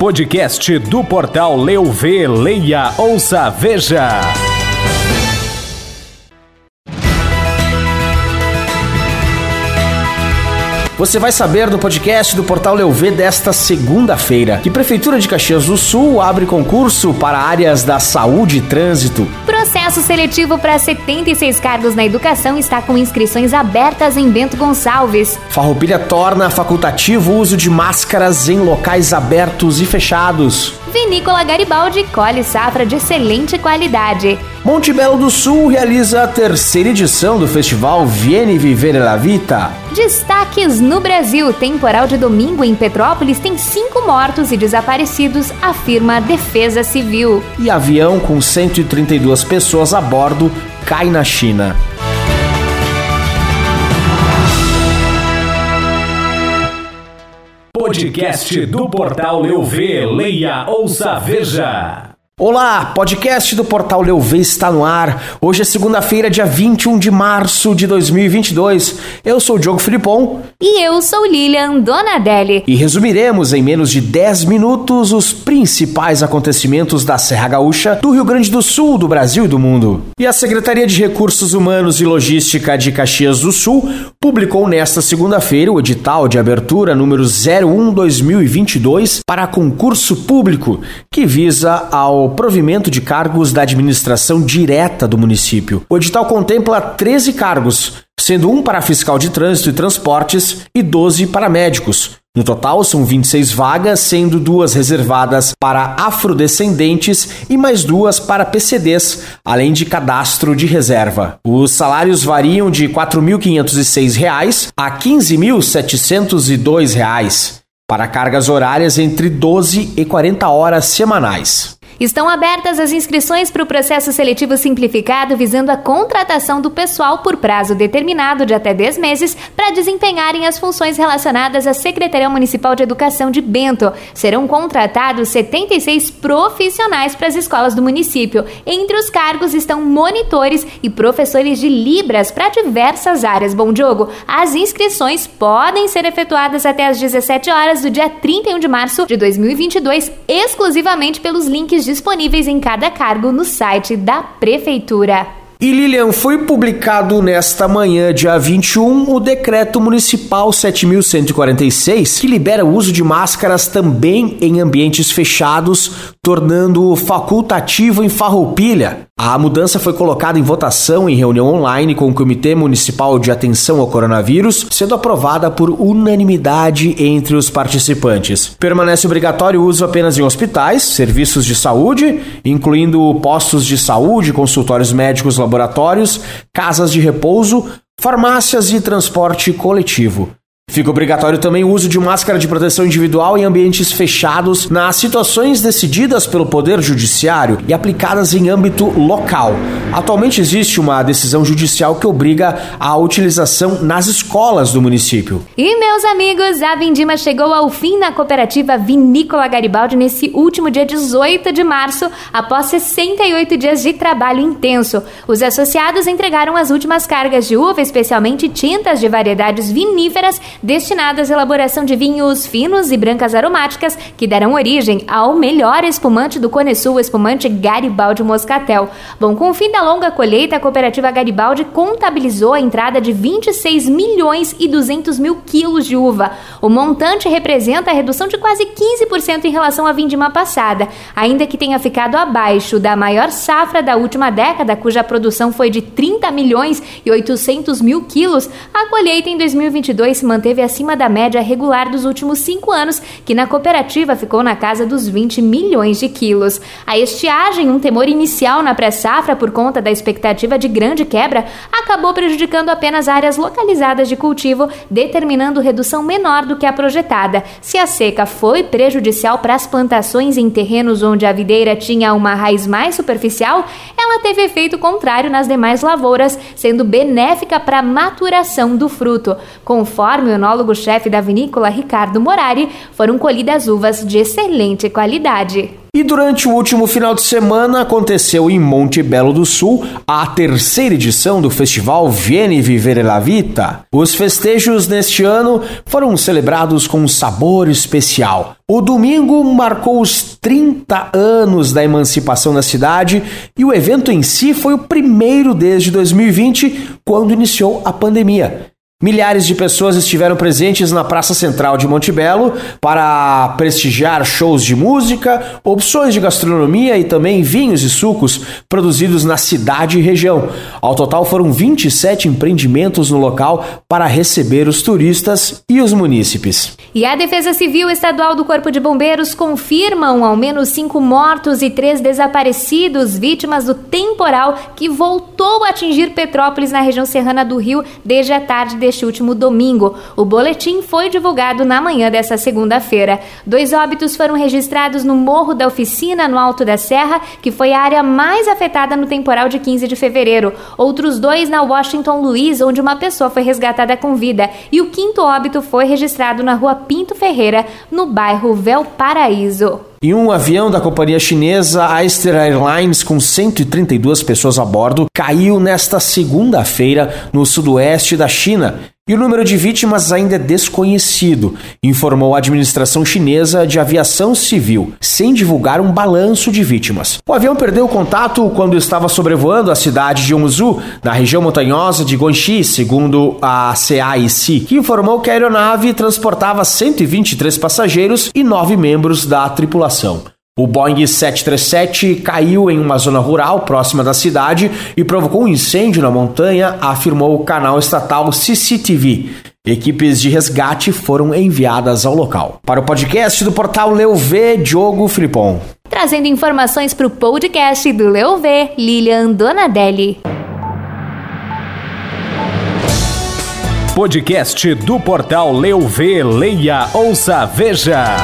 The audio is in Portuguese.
Podcast do portal Leu Vê, Leia, Ouça, Veja. Você vai saber no podcast do Portal Leuv desta segunda-feira que Prefeitura de Caxias do Sul abre concurso para áreas da saúde e trânsito. Processo seletivo para 76 cargos na educação está com inscrições abertas em Bento Gonçalves. Farroupilha torna facultativo o uso de máscaras em locais abertos e fechados. Vinícola Garibaldi colhe safra de excelente qualidade. Monte Belo do Sul realiza a terceira edição do festival Viene Vivere la Vita. Destaques no Brasil: temporal de domingo em Petrópolis tem cinco mortos e desaparecidos, afirma a Defesa Civil. E avião com 132 pessoas a bordo cai na China. Podcast do portal Eu Vê, Leia, Ouça, Veja. Olá, podcast do Portal Leuv está no ar. Hoje é segunda-feira, dia 21 de março de 2022. Eu sou o Diogo Filipon. E eu sou Lilian Donadelli. E resumiremos em menos de 10 minutos os principais acontecimentos da Serra Gaúcha, do Rio Grande do Sul, do Brasil e do mundo. E a Secretaria de Recursos Humanos e Logística de Caxias do Sul publicou nesta segunda-feira o edital de abertura número 01-2022 para concurso público, que visa ao provimento de cargos da administração direta do município. O edital contempla 13 cargos, sendo um para fiscal de trânsito e transportes e 12 para médicos. No total, são 26 vagas, sendo duas reservadas para afrodescendentes e mais duas para PCDs, além de cadastro de reserva. Os salários variam de R$ 4.506 a R$ 15.702 para cargas horárias entre 12 e 40 horas semanais. Estão abertas as inscrições para o processo seletivo simplificado visando a contratação do pessoal por prazo determinado de até 10 meses para desempenharem as funções relacionadas à Secretaria Municipal de Educação de Bento. Serão contratados 76 profissionais para as escolas do município. Entre os cargos estão monitores e professores de Libras para diversas áreas. Bom, Diogo, as inscrições podem ser efetuadas até às 17 horas do dia 31 de março de 2022, exclusivamente pelos links de disponíveis em cada cargo no site da Prefeitura. E Lilian, foi publicado nesta manhã, dia 21, o Decreto Municipal 7146, que libera o uso de máscaras também em ambientes fechados, tornando facultativo em Farroupilha. A mudança foi colocada em votação em reunião online com o Comitê Municipal de Atenção ao Coronavírus, sendo aprovada por unanimidade entre os participantes. Permanece obrigatório o uso apenas em hospitais, serviços de saúde, incluindo postos de saúde, consultórios médicos, laboratórios, casas de repouso, farmácias e transporte coletivo. Fica obrigatório também o uso de máscara de proteção individual em ambientes fechados nas situações decididas pelo Poder Judiciário e aplicadas em âmbito local. Atualmente existe uma decisão judicial que obriga a utilização nas escolas do município. E meus amigos, a Vindima chegou ao fim na cooperativa Vinícola Garibaldi nesse último dia 18 de março, após 68 dias de trabalho intenso. Os associados entregaram as últimas cargas de uva, especialmente tintas de variedades viníferas destinadas à elaboração de vinhos finos e brancas aromáticas que darão origem ao melhor espumante do Cone Sul, o espumante Garibaldi Moscatel. Bom, com o fim da longa colheita, a cooperativa Garibaldi contabilizou a entrada de 26 milhões e 200 mil quilos de uva. O montante representa a redução de quase 15% em relação à vindima passada, ainda que tenha ficado abaixo da maior safra da última década, cuja produção foi de 30 milhões e 800 mil quilos. A colheita em 2022 se manteve manteve acima da média regular dos últimos cinco anos, que na cooperativa ficou na casa dos 20 milhões de quilos. A estiagem, um temor inicial na pré-safra por conta da expectativa de grande quebra, acabou prejudicando apenas áreas localizadas de cultivo, determinando redução menor do que a projetada. Se a seca foi prejudicial para as plantações em terrenos onde a videira tinha uma raiz mais superficial, ela teve efeito contrário nas demais lavouras, sendo benéfica para a maturação do fruto. Conforme o enólogo-chefe da vinícola Ricardo Morari, foram colhidas uvas de excelente qualidade. E durante o último final de semana aconteceu em Monte Belo do Sul a terceira edição do festival Viene Vivere la Vita. Os festejos neste ano foram celebrados com um sabor especial. O domingo marcou os 30 anos da emancipação da cidade e o evento em si foi o primeiro desde 2020, quando iniciou a pandemia. Milhares de pessoas estiveram presentes na Praça Central de Montebello para prestigiar shows de música, opções de gastronomia e também vinhos e sucos produzidos na cidade e região. Ao total foram 27 empreendimentos no local para receber os turistas e os munícipes. E a Defesa Civil Estadual do Corpo de Bombeiros confirmam ao menos cinco mortos e três desaparecidos vítimas do temporal que voltou a atingir Petrópolis na região serrana do Rio desde a tarde de deste último domingo. O boletim foi divulgado na manhã dessa segunda-feira. Dois óbitos foram registrados no Morro da Oficina, no Alto da Serra, que foi a área mais afetada no temporal de 15 de fevereiro. Outros dois na Washington Luiz, onde uma pessoa foi resgatada com vida. E o quinto óbito foi registrado na rua Ferreira, no bairro Valparaíso. E um avião da companhia chinesa Aster Airlines com 132 pessoas a bordo caiu nesta segunda-feira no sudoeste da China e o número de vítimas ainda é desconhecido, informou a administração chinesa de aviação civil, sem divulgar um balanço de vítimas. O avião perdeu contato quando estava sobrevoando a cidade de Yongzhou, na região montanhosa de Guangxi, segundo a CAIC, que informou que a aeronave transportava 123 passageiros e nove membros da tripulação. O Boeing 737 caiu em uma zona rural próxima da cidade e provocou um incêndio na montanha, afirmou o canal estatal CCTV. Equipes de resgate foram enviadas ao local. Para o podcast do portal Leu V, Diogo Fripon. Trazendo informações para o podcast do Leu V, Lilian Donadelli. Podcast do portal Leu V, leia, ouça, veja.